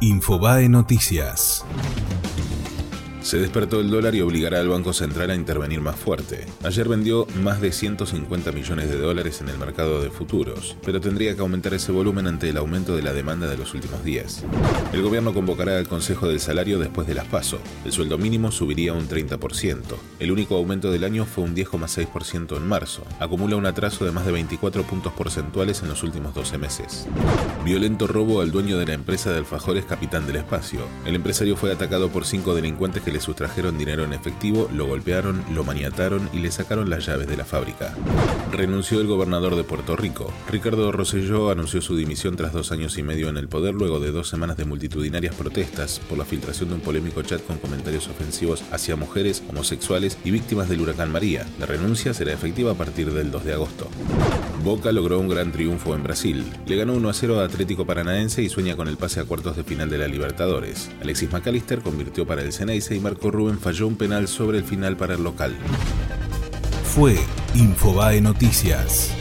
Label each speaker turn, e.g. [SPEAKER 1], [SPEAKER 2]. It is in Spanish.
[SPEAKER 1] Infobae Noticias.
[SPEAKER 2] Se despertó el dólar y obligará al Banco Central a intervenir más fuerte. Ayer vendió más de 150 millones de dólares en el mercado de futuros, pero tendría que aumentar ese volumen ante el aumento de la demanda de los últimos días. El gobierno convocará al Consejo del Salario después de las PASO. El sueldo mínimo subiría un 30%. El único aumento del año fue un 10,6% en marzo. Acumula un atraso de más de 24 puntos porcentuales en los últimos 12 meses. Violento robo al dueño de la empresa de alfajores Capitán del Espacio. El empresario fue atacado por cinco delincuentes que le sustrajeron dinero en efectivo, lo golpearon, lo maniataron y le sacaron las llaves de la fábrica. Renunció el gobernador de Puerto Rico. Ricardo Rosselló anunció su dimisión tras dos años y medio en el poder luego de dos semanas de multitudinarias protestas por la filtración de un polémico chat con comentarios ofensivos hacia mujeres, homosexuales y víctimas del huracán María. La renuncia será efectiva a partir del 2 de agosto. Boca logró un gran triunfo en Brasil. Le ganó 1 a 0 a Atlético Paranaense y sueña con el pase a cuartos de final de la Libertadores. Alexis McAllister convirtió para el Ceneice y Marco Rubén falló un penal sobre el final para el local.
[SPEAKER 1] Fue Infobae Noticias.